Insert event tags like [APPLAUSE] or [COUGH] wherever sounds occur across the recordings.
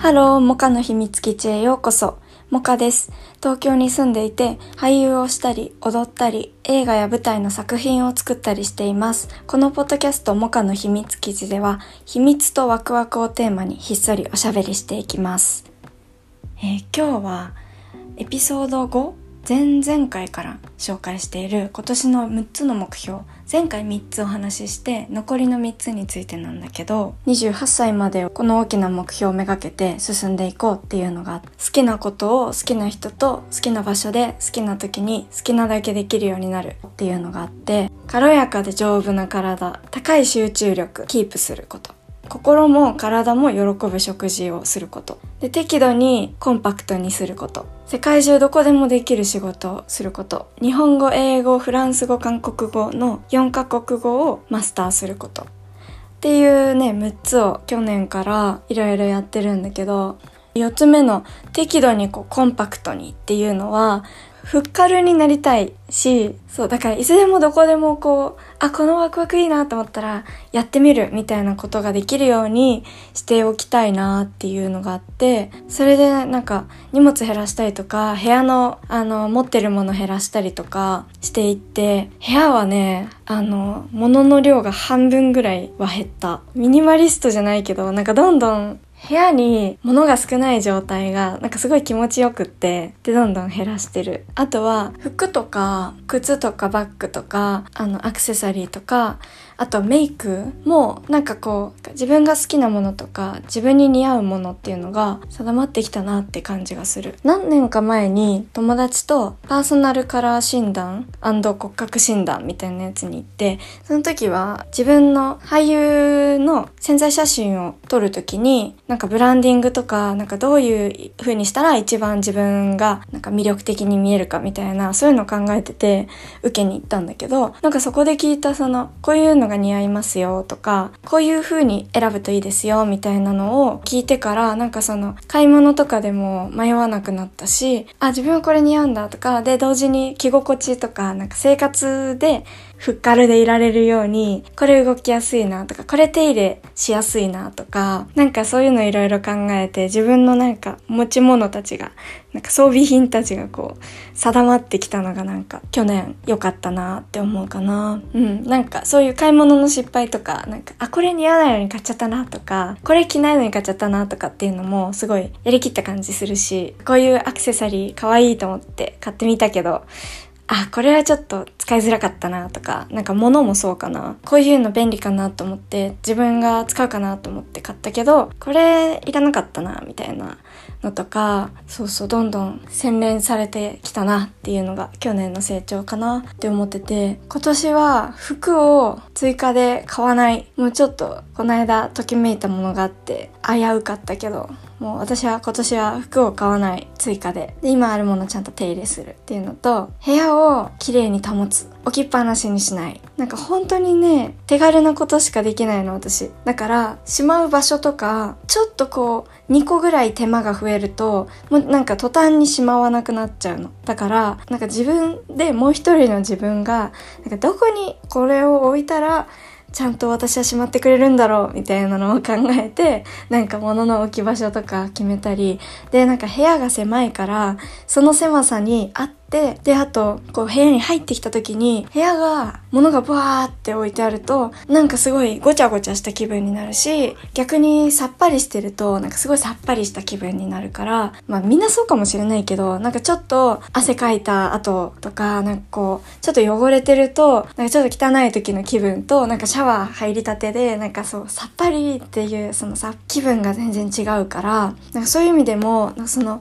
ハロー、モカの秘密基地へようこそ。モカです。東京に住んでいて、俳優をしたり、踊ったり、映画や舞台の作品を作ったりしています。このポッドキャスト、モカの秘密基地では、秘密とワクワクをテーマにひっそりおしゃべりしていきます。えー今日は、エピソード5前々回から紹介している今年の6つの目標前回3つお話しして残りの3つについてなんだけど28歳までこの大きな目標をめがけて進んでいこうっていうのが好きなことを好きな人と好きな場所で好きな時に好きなだけできるようになるっていうのがあって軽やかで丈夫な体高い集中力キープすること。心も体も喜ぶ食事をすること。で適度にコンパクトにすること。世界中どこでもできる仕事をすること。日本語英語フランス語韓国語の4カ国語をマスターすること。っていうね6つを去年からいろいろやってるんだけど4つ目の適度にこうコンパクトにっていうのはふっかるになりたいし、そう、だからいつでもどこでもこう、あ、このワクワクいいなと思ったらやってみるみたいなことができるようにしておきたいなっていうのがあって、それでなんか荷物減らしたりとか、部屋のあの持ってるもの減らしたりとかしていって、部屋はね、あの、物の量が半分ぐらいは減った。ミニマリストじゃないけど、なんかどんどん部屋に物が少ない状態がなんかすごい気持ちよくってでどんどん減らしてる。あとは服とか靴とかバッグとかあのアクセサリーとかあとメイクもなんかこう自分が好きなものとか自分に似合うものっていうのが定まってきたなって感じがする。何年か前に友達とパーソナルカラー診断骨格診断みたいなやつに行ってその時は自分の俳優の潜在写真を撮る時になんかブランディングとかなんかどういう風にしたら一番自分がなんか魅力的に見えるかみたいなそういうのを考えてて受けに行ったんだけどなんかそこで聞いたそのこういうのが似合いますよとかこういう風に選ぶといいですよみたいなのを聞いてからなんかその買い物とかでも迷わなくなったしあ自分はこれ似合うんだとかで同時に着心地とかなんか生活でふっかるでいられるように、これ動きやすいなとか、これ手入れしやすいなとか、なんかそういうのいろいろ考えて、自分のなんか持ち物たちが、なんか装備品たちがこう、定まってきたのがなんか去年良かったなって思うかな。うん。なんかそういう買い物の失敗とか、なんか、あ、これ似合わないのに買っちゃったなとか、これ着ないのに買っちゃったなとかっていうのもすごいやりきった感じするし、こういうアクセサリー可愛いと思って買ってみたけど、あ、これはちょっと使いづらかったなとか、なんか物もそうかな。こういうの便利かなと思って、自分が使うかなと思って買ったけど、これいらなかったな、みたいなのとか、そうそう、どんどん洗練されてきたなっていうのが去年の成長かなって思ってて、今年は服を追加で買わない。もうちょっと、この間ときめいたものがあって、危うかったけど、もう私は今年は服を買わない追加で。で、今あるものちゃんと手入れするっていうのと、部屋をきれいに保つ。置きっぱなしにしない。なんか本当にね、手軽なことしかできないの私。だから、しまう場所とか、ちょっとこう、2個ぐらい手間が増えると、もうなんか途端にしまわなくなっちゃうの。だから、なんか自分でもう一人の自分が、なんかどこにこれを置いたら、ちゃんと私はしまってくれるんだろうみたいなのを考えて、なんか物の置き場所とか決めたり、で、なんか部屋が狭いから、その狭さに合って、で、あと、こう部屋に入ってきた時に、部屋が、物がバーって置いてあると、なんかすごいごちゃごちゃした気分になるし、逆にさっぱりしてると、なんかすごいさっぱりした気分になるから、まあみんなそうかもしれないけど、なんかちょっと汗かいた後とか、なんかこう、ちょっと汚れてると、なんかちょっと汚い時の気分と、なんかシャワー入りたてで、なんかそう、さっぱりっていう、そのさ、気分が全然違うから、なんかそういう意味でも、その、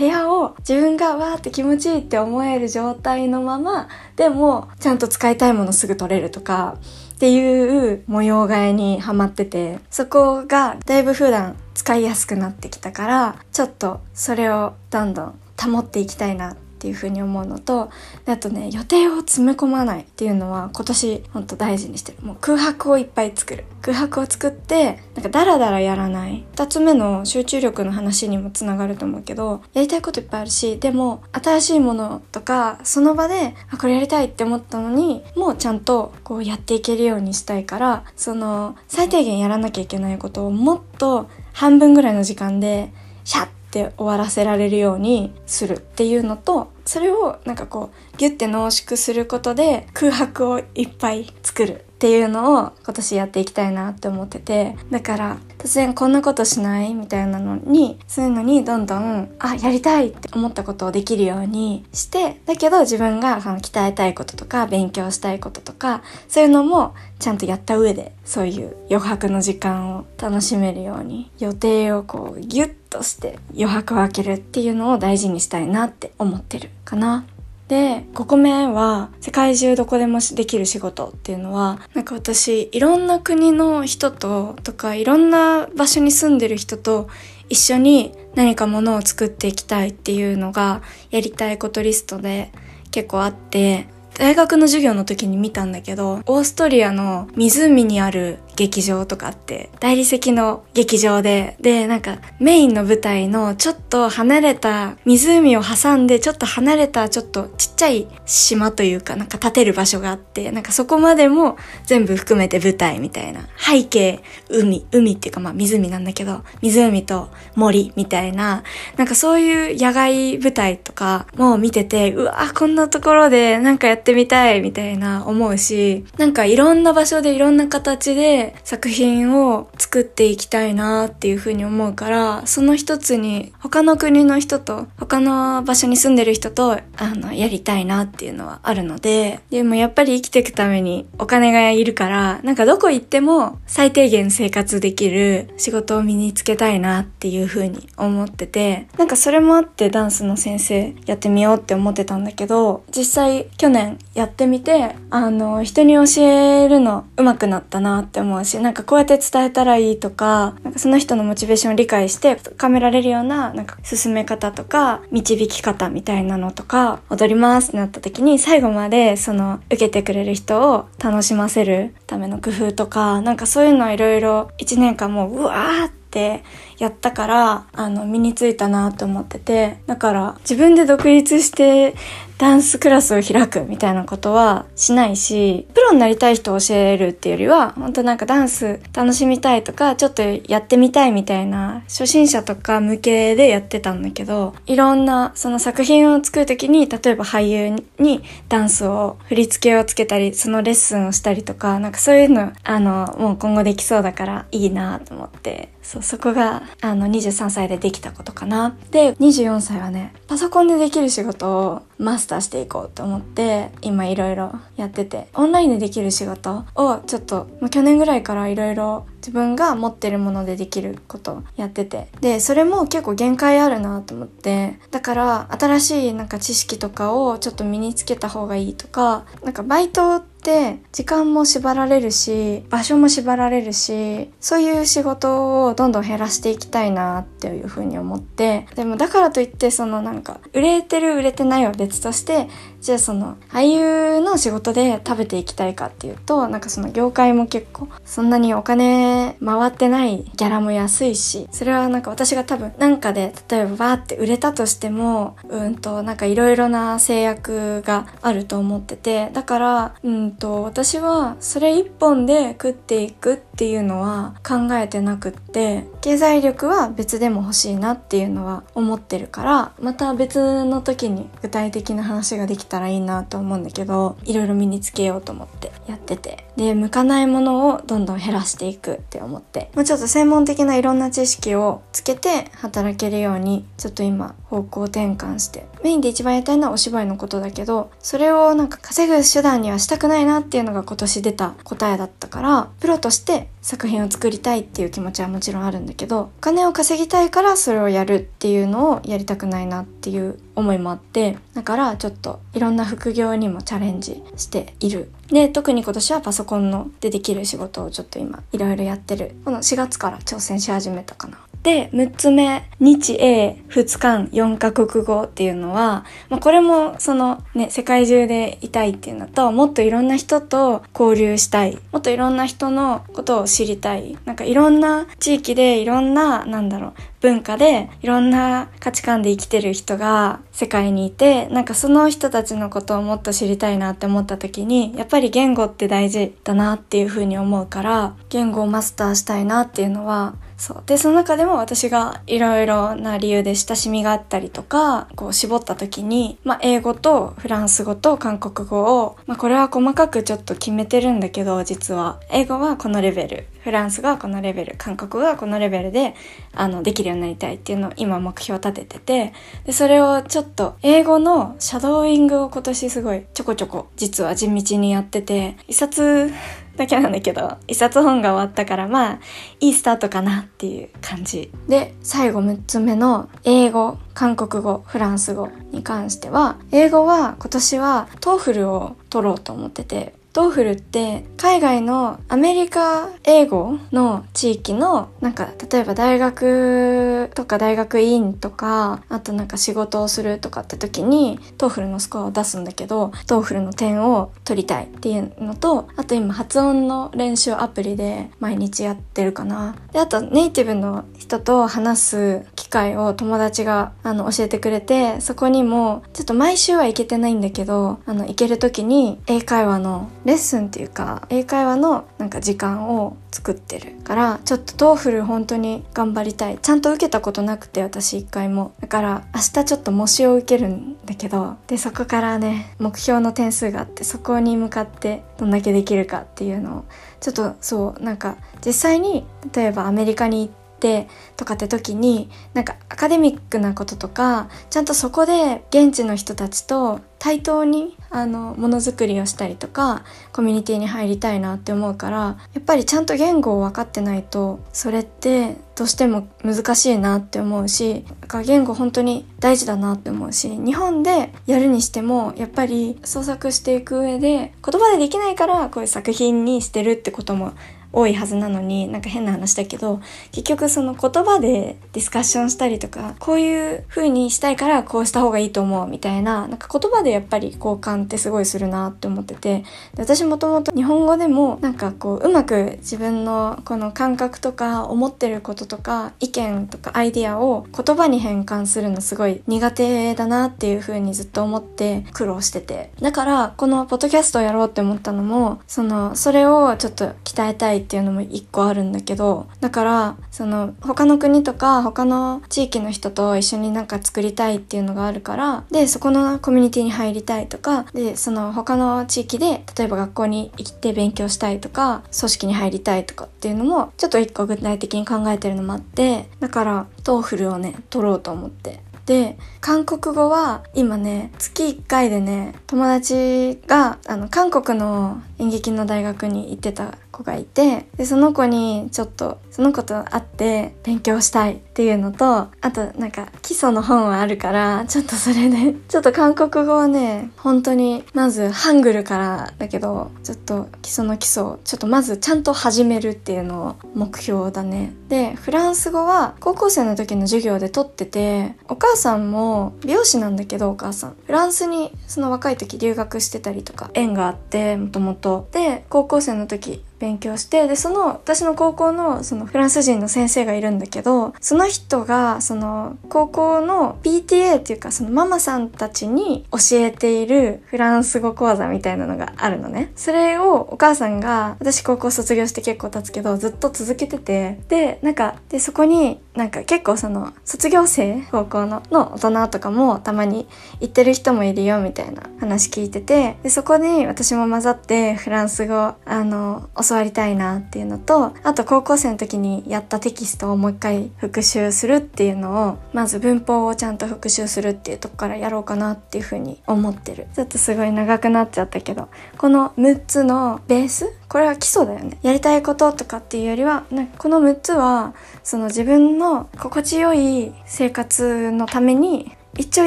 部屋を自分がわーって気持ちいいって思える状態のまま、でも、ちゃんと使いたいものすぐ取れるとか、っていう模様替えにはまってて、そこがだいぶ普段使いやすくなってきたから、ちょっとそれをどんどん保っていきたいなってていうふうに思うのと、あとね、予定を詰め込まないっていうのは今年ほんと大事にしてる。もう空白をいっぱい作る。空白を作って、なんかダラダラやらない。二つ目の集中力の話にもつながると思うけど、やりたいこといっぱいあるし、でも新しいものとか、その場で、あ、これやりたいって思ったのに、もうちゃんとこうやっていけるようにしたいから、その、最低限やらなきゃいけないことをもっと半分ぐらいの時間でシャッて終わらせられるようにするっていうのとそれをなんかこうギュッて濃縮することで空白をいっぱい作るっていうのを今年やっていきたいなって思っててだから突然こんなことしないみたいなのにそういうのにどんどんあやりたいって思ったことをできるようにしてだけど自分がその鍛えたいこととか勉強したいこととかそういうのもちゃんとやった上でそういう余白の時間を楽しめるように予定をこうギュッとして余白を空けるっていうのを大事にしたいなって思ってるかな。で、5個目は、世界中どこでもできる仕事っていうのは、なんか私、いろんな国の人と、とか、いろんな場所に住んでる人と一緒に何かものを作っていきたいっていうのが、やりたいことリストで結構あって、大学の授業の時に見たんだけど、オーストリアの湖にある劇場とかって、大理石の劇場で、で、なんかメインの舞台のちょっと離れた湖を挟んでちょっと離れたちょっとちっちゃい島というかなんか建てる場所があって、なんかそこまでも全部含めて舞台みたいな。背景、海、海っていうかまあ湖なんだけど、湖と森みたいな、なんかそういう野外舞台とかも見てて、うわ、こんなところでなんかやってみたいみたいな思うし、なんかいろんな場所でいろんな形で作品を作っていきたいなっていうふうに思うから、その一つに他の国の人と、他の場所に住んでる人と、あの、やりたいなっていうのはあるので、でもやっぱり生きていくためにお金がいるから、なんかどこ行っても最低限生活できる仕事を身につけたいなっていうふうに思ってて、なんかそれもあってダンスの先生やってみようって思ってたんだけど、実際去年やってみて、あの、人に教えるの上手くなったなって思うし、なんかこうやって伝えたらいいとか、なんかその人のモチベーションを理解して深められるような、なんか進め方とか、導き方みたいなのとか、踊りますってなった時に最後までその受けてくれる人を楽しませるための工夫とか、なんかそういうのをいろいろ1年間もううわーってやったから、あの、身についたなと思ってて、だから自分で独立してダンスクラスを開くみたいなことはしないし、プロになりたい人を教えるっていうよりは、本当なんかダンス楽しみたいとか、ちょっとやってみたいみたいな、初心者とか向けでやってたんだけど、いろんなその作品を作るときに、例えば俳優にダンスを、振り付けをつけたり、そのレッスンをしたりとか、なんかそういうの、あの、もう今後できそうだからいいなと思って、そう、そこが、あの、23歳でできたことかな。で、24歳はね、パソコンでできる仕事をマスターしていこうと思って、今いろいろやってて、オンラインでできる仕事をちょっとま、去年ぐらいからいろいろ自分が持ってるものでできることやってて。で、それも結構限界あるなと思って、だから新しいなんか知識とかをちょっと身につけた方がいいとか、なんかバイトって時間も縛られるし、場所も縛られるし、そういう仕事をどんどん減らしていきたいなっていうふうに思って、でもだからといってそのなんか、売れてる売れてないは別として、じゃあその俳優の仕事で食べていきたいかっていうと、なんかその業界も結構そんなにお金回ってないギャラも安いし、それはなんか私が多分なんかで例えばバーって売れたとしても、うんとなんかいろいろな制約があると思ってて、だから、うんと私はそれ一本で食っていくってていうのは考えてなくって、経済力は別でも欲しいなっていうのは思ってるから、また別の時に具体的な話ができたらいいなと思うんだけど、いろいろ身につけようと思ってやってて。で、向かないものをどんどん減らしていくって思って、もうちょっと専門的ないろんな知識をつけて働けるように、ちょっと今方向転換して。メインで一番やりたいのはお芝居のことだけど、それをなんか稼ぐ手段にはしたくないなっていうのが今年出た答えだったから、プロとして作品を作りたいっていう気持ちはもちろんあるんだけど、お金を稼ぎたいからそれをやるっていうのをやりたくないなっていう思いもあって、だからちょっといろんな副業にもチャレンジしている。で、特に今年はパソコンのでできる仕事をちょっと今いろいろやってる。この4月から挑戦し始めたかな。で、6つ目、日英2日間4カ国語っていうのは、まあ、これもそのね、世界中でいたいっていうのと、もっといろんな人と交流したい。もっといろんな人のことを知りたい。なんかいろんな地域でいろんな、なんだろう、文化でいろんな価値観で生きてる人が世界にいて、なんかその人たちのことをもっと知りたいなって思った時に、やっぱり言語って大事だなっていうふうに思うから、言語をマスターしたいなっていうのは、そう。で、その中でも私がいろいろな理由で親しみがあったりとか、こう絞った時に、まあ英語とフランス語と韓国語を、まあこれは細かくちょっと決めてるんだけど、実は。英語はこのレベル。フランスがこのレベル、韓国がこのレベルで、あの、できるようになりたいっていうのを今目標立ててて、で、それをちょっと、英語のシャドーイングを今年すごいちょこちょこ、実は地道にやってて、一冊だけなんだけど、一冊本が終わったから、まあ、いいスタートかなっていう感じ。で、最後6つ目の英語、韓国語、フランス語に関しては、英語は今年は TOEFL を取ろうと思ってて、 TOEFL って海外のアメリカ英語の地域のなんか例えば大学とか大学院とかあとなんか仕事をするとかって時に TOEFL のスコアを出すんだけど TOEFL の点を取りたいっていうのとあと今発音の練習アプリで毎日やってるかな。であとネイティブの人と話す機会を友達があの教えてくれてそこにもちょっと毎週は行けてないんだけどあの行ける時に英会話のレッスンっていうか英会話のなんか時間を作ってるからちょっと TOEFL 本当に頑張りたい。ちゃんと受けたことなくて私一回も。だから明日ちょっと模試を受けるんだけどでそこからね目標の点数があってそこに向かってどんだけできるかっていうのをちょっとそうなんか実際に例えばアメリカに行ってってとかって時になんかアカデミックなこととかちゃんとそこで現地の人たちと対等にあのものづくりをしたりとかコミュニティに入りたいなって思うからやっぱりちゃんと言語を分かってないとそれってどうしても難しいなって思うし言語本当に大事だなって思うし日本でやるにしてもやっぱり創作していく上で言葉でできないからこういう作品にしてるってことも多いはずなのになんか変な話だけど結局その言葉でディスカッションしたりとかこういう風にしたいからこうした方がいいと思うみたいななんか言葉でやっぱり交換ってすごいするなって思ってて私もともと日本語でもなんかこううまく自分のこの感覚とか思ってることとか意見とかアイディアを言葉に変換するのすごい苦手だなっていう風にずっと思って苦労してて。だからこのポッドキャストをやろうって思ったのもそのそれをちょっと鍛えたいっていうのも一個あるんだけどだからその他の国とか他の地域の人と一緒になんか作りたいっていうのがあるからでそこのコミュニティに入りたいとかでその他の地域で例えば学校に行って勉強したいとか組織に入りたいとかっていうのもちょっと一個具体的に考えてるのもあってだから TOEFL をね取ろうと思って。で韓国語は今ね月1回でね友達があの韓国の演劇の大学に行ってた子がいてでその子にちょっとその子と会って勉強したいっていうのとあとなんか基礎の本はあるからちょっとそれで [LAUGHS] ちょっと韓国語はね本当にまずハングルからだけどちょっと基礎の基礎をちょっとまずちゃんと始めるっていうのを目標だね。でフランス語は高校生の時の授業で取っててお母さんも美容師なんだけどお母さん。フランスにその若い時留学してたりとか縁があってもともと。で高校生の時勉強して、で、その、私の高校の、その、フランス人の先生がいるんだけど、その人が、その、高校の PTA っていうか、そのママさんたちに教えているフランス語講座みたいなのがあるのね。それをお母さんが、私高校卒業して結構経つけど、ずっと続けてて、で、なんか、で、そこに、なんか結構その、卒業生、高校の、の大人とかもたまに行ってる人もいるよ、みたいな話聞いてて、で、そこに私も混ざって、フランス語、あの、教わりたいなっていうのとあと高校生の時にやったテキストをもう一回復習するっていうのをまず文法をちゃんと復習するっていうとこからやろうかなっていうふうに思ってる。ちょっとすごい長くなっちゃったけどこの6つのベース？これは基礎だよね。やりたいこととかっていうよりはなんかこの6つはその自分の心地よい生活のために一朝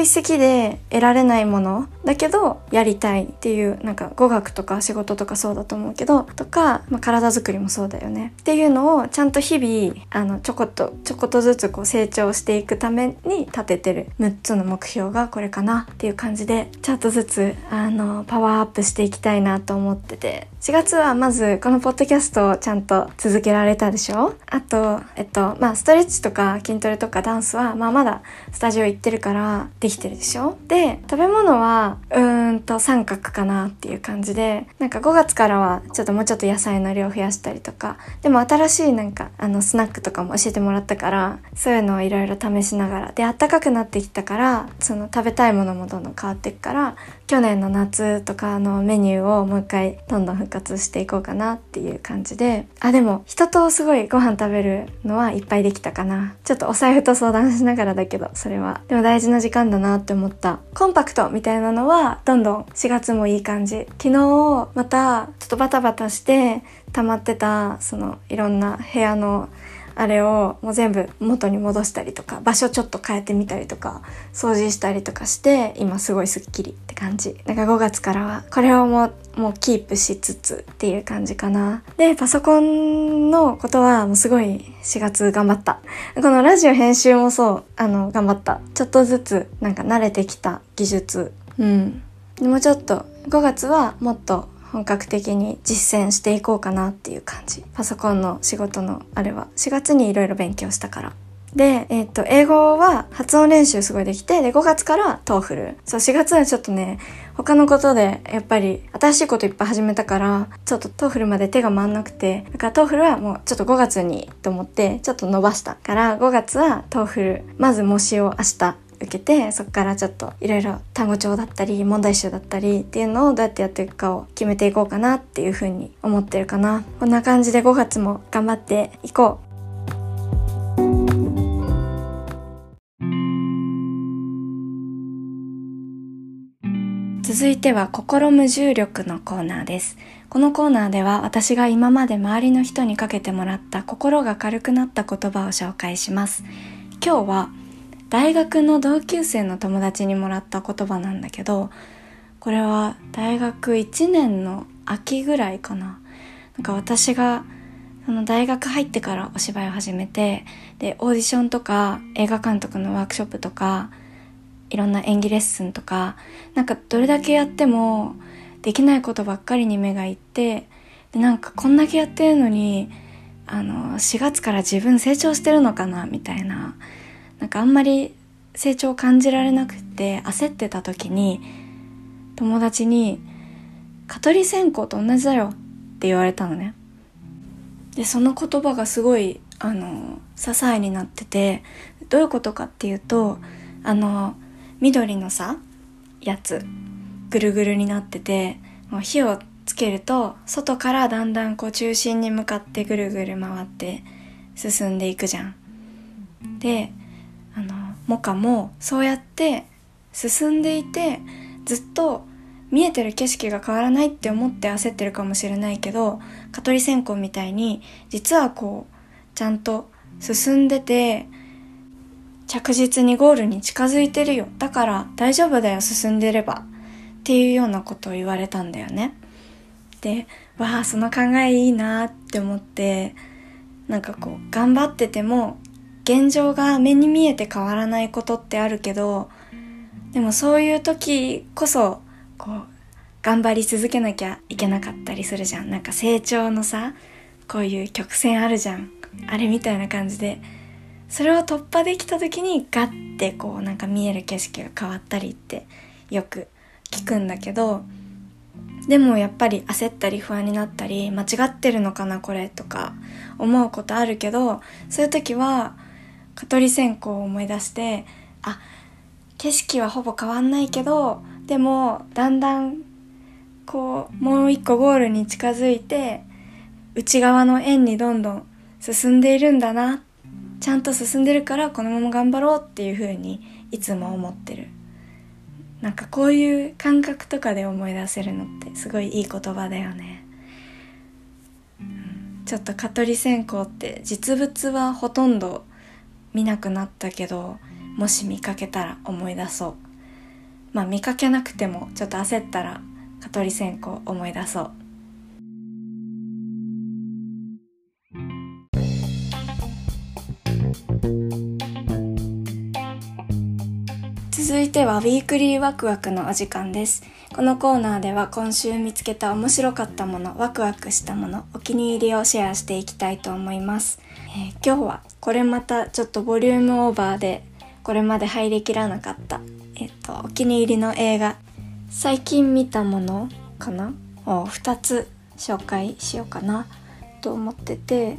一夕で得られないものだけどやりたいっていうなんか語学とか仕事とかそうだと思うけどとか、まあ、体づくりもそうだよね。っていうのをちゃんと日々あのちょこっとちょこっとずつこう成長していくために立ててる6つの目標がこれかなっていう感じでちょっとずつあのパワーアップしていきたいなと思ってて。4月はまずこのポッドキャストをちゃんと続けられたでしょ？あとえっとまあストレッチとか筋トレとかダンスはまあまだスタジオ行ってるからできてるでしょ？で食べ物はは、うーんと三角かなっていう感じで、なんか5月からはちょっともうちょっと野菜の量増やしたりとか、でも新しいなんかあのスナックとかも教えてもらったから、そういうのをいろいろ試しながら、で、暖かくなってきたから、その食べたいものもどんどん変わっていくから、去年の夏とかのメニューをもう一回どんどん復活していこうかなっていう感じで、あ、でも人とすごいご飯食べるのはいっぱいできたかな。ちょっとお財布と相談しながらだけど、それは。でも大事な時間だなって思った。コンパクトみたいなのは、どんどん4月もいい感じ。昨日、また、ちょっとバタバタして、溜まってた、その、いろんな部屋のあれをもう全部元に戻したりとか場所ちょっと変えてみたりとか掃除したりとかして今すごいスッキリって感じ。だか5月からはこれをもうもうキープしつつっていう感じかな。でパソコンのことはもうすごい4月頑張った。このラジオ編集もそうあの頑張った。ちょっとずつなんか慣れてきた技術うんでもちょっと5月はもっと本格的に実践していこうかなっていう感じ。パソコンの仕事のあれは4月にいろいろ勉強したから。で、えっ、と、英語は発音練習すごいできて、で、5月から TOEFL。そう、4月はちょっとね、他のことで、やっぱり、新しいこといっぱい始めたから、ちょっと TOEFL まで手が回んなくて、だから TOEFL はもうちょっと5月にと思って、ちょっと伸ばしたから、5月は TOEFL、まず模試を明日受けてそこからちょっといろいろ単語帳だったり問題集だったりっていうのをどうやってやっていくかを決めていこうかなっていうふうに思ってるかなこんな感じで5月も頑張っていこう続いては心無重力のコーナーです。このコーナーでは私が今まで周りの人にかけてもらった心が軽くなった言葉を紹介します。今日は大学の同級生の友達にもらった言葉なんだけどこれは大学1年の秋ぐらいかな。なんか私がその大学入ってからお芝居を始めてでオーディションとか映画監督のワークショップとかいろんな演技レッスンとかなんかどれだけやってもできないことばっかりに目がいってでなんかこんだけやってるのにあの4月から自分成長してるのかなみたいな。なんかあんまり成長を感じられなくて焦ってた時に友達に「蚊取り線香と同じだよ」って言われたのね。でその言葉がすごいあの支えになっててどういうことかっていうとあの緑のさやつぐるぐるになっててもう火をつけると外からだんだんこう中心に向かってぐるぐる回って進んでいくじゃん。でモカもそうやって進んでいてずっと見えてる景色が変わらないって思って焦ってるかもしれないけど蚊取り線香みたいに実はこうちゃんと進んでて着実にゴールに近づいてるよ。だから大丈夫だよ進んでれば。っていうようなことを言われたんだよね。でわあその考えいいなって思ってなんかこう頑張ってても現状が目に見えて変わらないことってあるけどでもそういう時こそこう頑張り続けなきゃいけなかったりするじゃん。なんか成長のさこういう曲線あるじゃん。あれみたいな感じで。それを突破できた時にガッてこうなんか見える景色が変わったりってよく聞くんだけどでもやっぱり焦ったり不安になったり間違ってるのかなこれとか思うことあるけどそういう時は蚊取り線香を思い出してあ景色はほぼ変わんないけどでもだんだんこうもう一個ゴールに近づいて内側の円にどんどん進んでいるんだな。ちゃんと進んでるからこのまま頑張ろうっていう風にいつも思ってる。なんかこういう感覚とかで思い出せるのってすごいいい言葉だよね、ちょっと蚊取り線香って実物はほとんど見なくなったけどもし見かけたら思い出そう。まあ見かけなくてもちょっと焦ったら蚊取り線香思い出そう。続いてはウィークリーワクワクのお時間です。このコーナーでは今週見つけた面白かったもの、ワクワクしたもの、お気に入りをシェアしていきたいと思います。えー、今日はこれまたちょっとボリュームオーバーでこれまで入りきらなかった、えっ、と、お気に入りの映画最近見たものかな？を2つ紹介しようかなと思ってて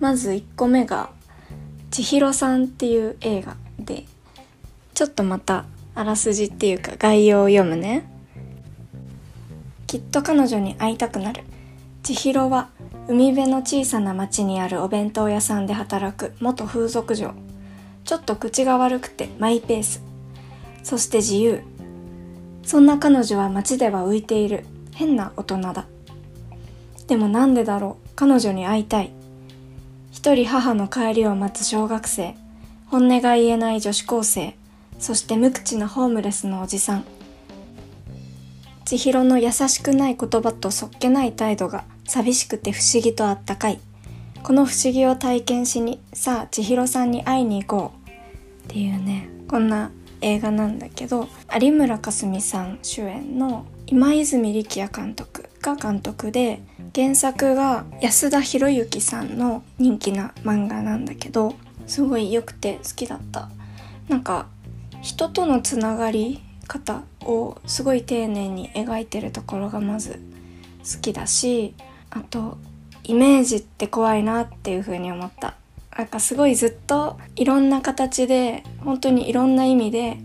まず1個目が「千尋さん」っていう映画でちょっとまたあらすじっていうか概要を読むね。きっと彼女に会いたくなる。千尋は海辺の小さな町にあるお弁当屋さんで働く元風俗嬢。ちょっと口が悪くてマイペース。そして自由。そんな彼女は街では浮いている。変な大人だ。でもなんでだろう。彼女に会いたい。一人母の帰りを待つ小学生。本音が言えない女子高生。そして無口なホームレスのおじさん。千尋の優しくない言葉とそっけない態度が寂しくて不思議とあったかいこの不思議を体験しにさあ千尋さんに会いに行こう。っていうねこんな映画なんだけど有村架純さん主演の今泉力也監督が監督で原作が安田博之さんの人気な漫画なんだけどすごい良くて好きだった。なんか人とのつながり方をすごい丁寧に描いてるところがまず好きだしあとイメージって怖いなっていう風に思った。なんかすごいずっといろんな形で本当にいろんな意味で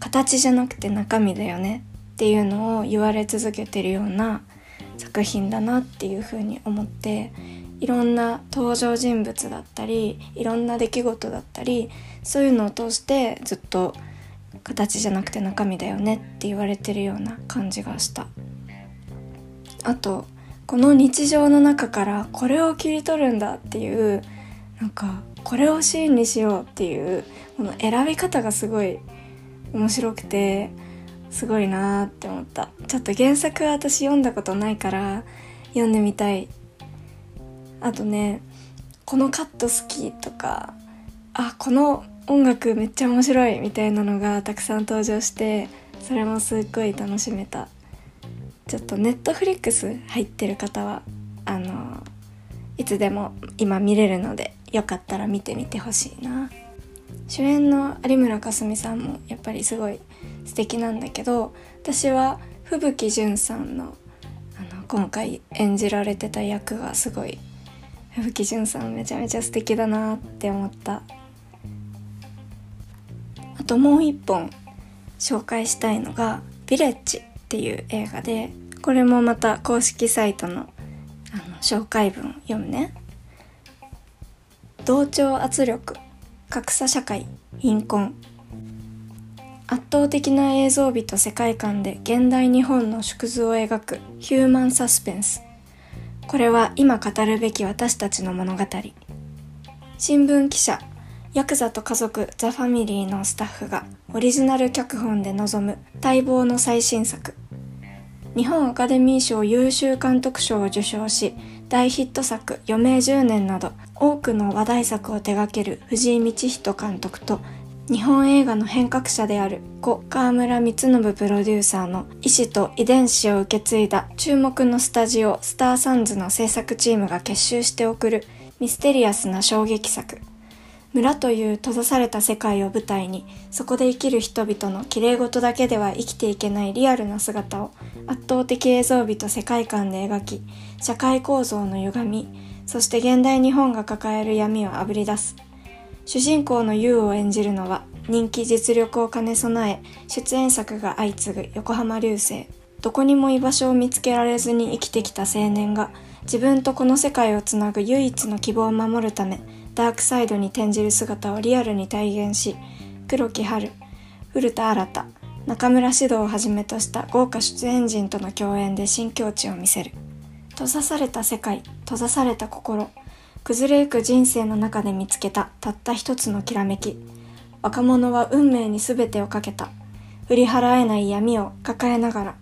形じゃなくて中身だよね。っていうのを言われ続けてるような作品だなっていう風に思っていろんな登場人物だったりいろんな出来事だったりそういうのを通してずっと形じゃなくて中身だよねって言われてるような感じがした。あとこの日常の中からこれを切り取るんだっていうなんかこれをシーンにしようっていうこの選び方がすごい面白くてすごいなーって思った。ちょっと原作は私読んだことないから読んでみたい。あとねこのカット好きとかあこの音楽めっちゃ面白いみたいなのがたくさん登場してそれもすっごい楽しめた。ちょっとネットフリックス入ってる方はあのいつでも今見れるのでよかったら見てみてほしいな。主演の有村架純さんもやっぱりすごい素敵なんだけど私は吹雪純さんのあの今回演じられてた役がすごい吹雪純さんめちゃめちゃ素敵だなって思った。あともう一本紹介したいのが「ヴィレッジ」っていう映画でこれもまた公式サイトのあの紹介文を読むね。同調圧力格差社会貧困。圧倒的な映像美と世界観で現代日本の縮図を描くヒューマンサスペンスこれは今語るべき私たちの物語。新聞記者ヤクザと家族ザ・ファミリーのスタッフがオリジナル脚本で臨む待望の最新作。日本アカデミー賞優秀監督賞を受賞し大ヒット作「余命10年」など多くの話題作を手掛ける藤井道人監督と日本映画の変革者である故川村光信プロデューサーの意志と遺伝子を受け継いだ注目のスタジオスターサンズの制作チームが結集して送るミステリアスな衝撃作。村という閉ざされた世界を舞台にそこで生きる人々の綺麗事だけでは生きていけないリアルな姿を圧倒的映像美と世界観で描き社会構造の歪みそして現代日本が抱える闇をあぶり出す。主人公の優を演じるのは人気実力を兼ね備え出演作が相次ぐ横浜流星。どこにも居場所を見つけられずに生きてきた青年が自分とこの世界をつなぐ唯一の希望を守るためダークサイドに転じる姿をリアルに体現し黒木春古田新太中村獅童をはじめとした豪華出演陣との共演で新境地を見せる。閉ざされた世界閉ざされた心崩れゆく人生の中で見つけたたった一つのきらめき。若者は運命に全てをかけた。振り払えない闇を抱えながら。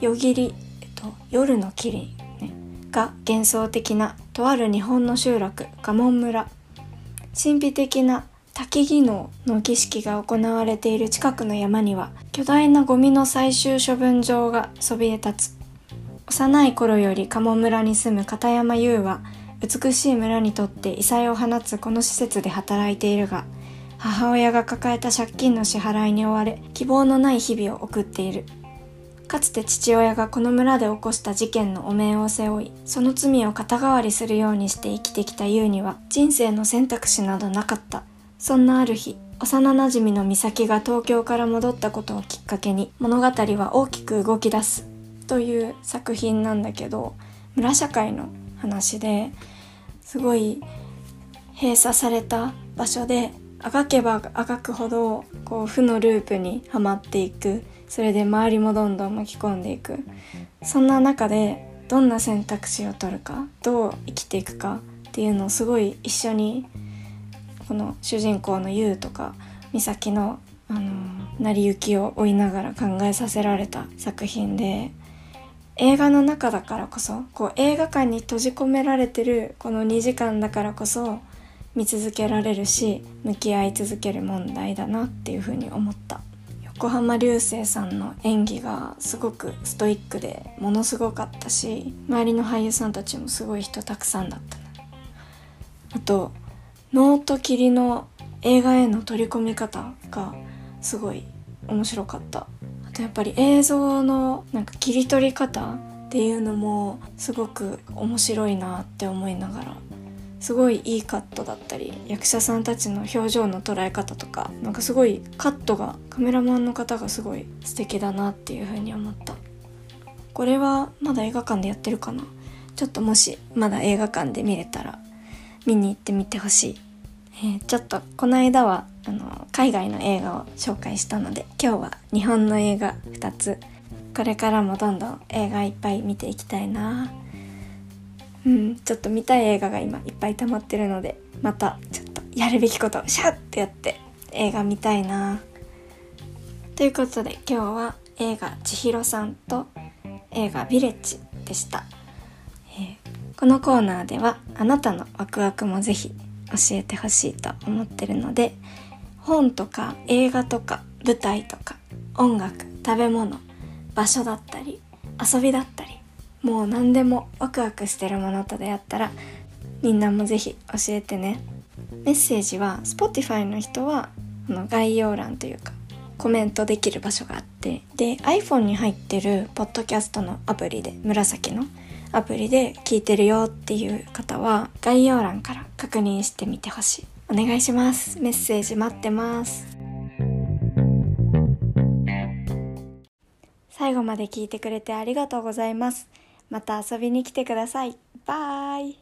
夜霧、えっと、夜の霧、ね、が幻想的なとある日本の集落蒲門村。神秘的な滝技能の儀式が行われている近くの山には巨大なゴミの最終処分場がそびえ立つ。幼い頃より鴨村に住む片山優は美しい村にとって異彩を放つこの施設で働いているが母親が抱えた借金の支払いに追われ希望のない日々を送っている。かつて父親がこの村で起こした事件の汚名を背負いその罪を肩代わりするようにして生きてきた優には人生の選択肢などなかった。そんなある日幼なじみの美咲が東京から戻ったことをきっかけに物語は大きく動き出すという作品なんだけど村社会の話ですごい閉鎖された場所であがけばあがくほどこう負のループにはまっていくそれで周りもどんどん巻き込んでいく。そんな中でどんな選択肢を取るかどう生きていくかっていうのをすごい一緒にこの主人公の優とか美咲のあの成り行きを追いながら考えさせられた作品で映画の中だからこそこう映画館に閉じ込められてるこの2時間だからこそ見続けられるし向き合い続ける問題だなっていうふうに思った。横浜流星さんの演技がすごくストイックでものすごかったし周りの俳優さんたちもすごい人たくさんだったなあとノート切りの映画への取り込み方がすごい面白かった。あとやっぱり映像のなんか切り取り方っていうのもすごく面白いなって思いながらすごいいいカットだったり役者さんたちの表情の捉え方とかなんかすごいカットがカメラマンの方がすごい素敵だなっていう風に思った。これはまだ映画館でやってるかな？ちょっともしまだ映画館で見れたら見に行ってみてほしい、えー、ちょっとこの間はあの海外の映画を紹介したので今日は日本の映画2つ。これからもどんどん映画いっぱい見ていきたいな。うん、ちょっと見たい映画が今いっぱい溜まってるのでまたちょっとやるべきことをシャッてやって映画見たいな。ということで今日は映画「千尋さん」と映画「ヴィレッジ」でした、えー、このコーナーではあなたのワクワクもぜひ教えてほしいと思ってるので本とか映画とか舞台とか音楽食べ物場所だったり遊びだったりもう何でもワクワクしてるものと出会ったらみんなもぜひ教えてね。メッセージは Spotify の人はこの概要欄というかコメントできる場所があってで iPhone に入ってるポッドキャストのアプリで紫のアプリで聞いてるよっていう方は概要欄から確認してみてほしい。お願いします。メッセージ待ってます。最後まで聞いてくれてありがとうございます。また遊びに来てください。バイ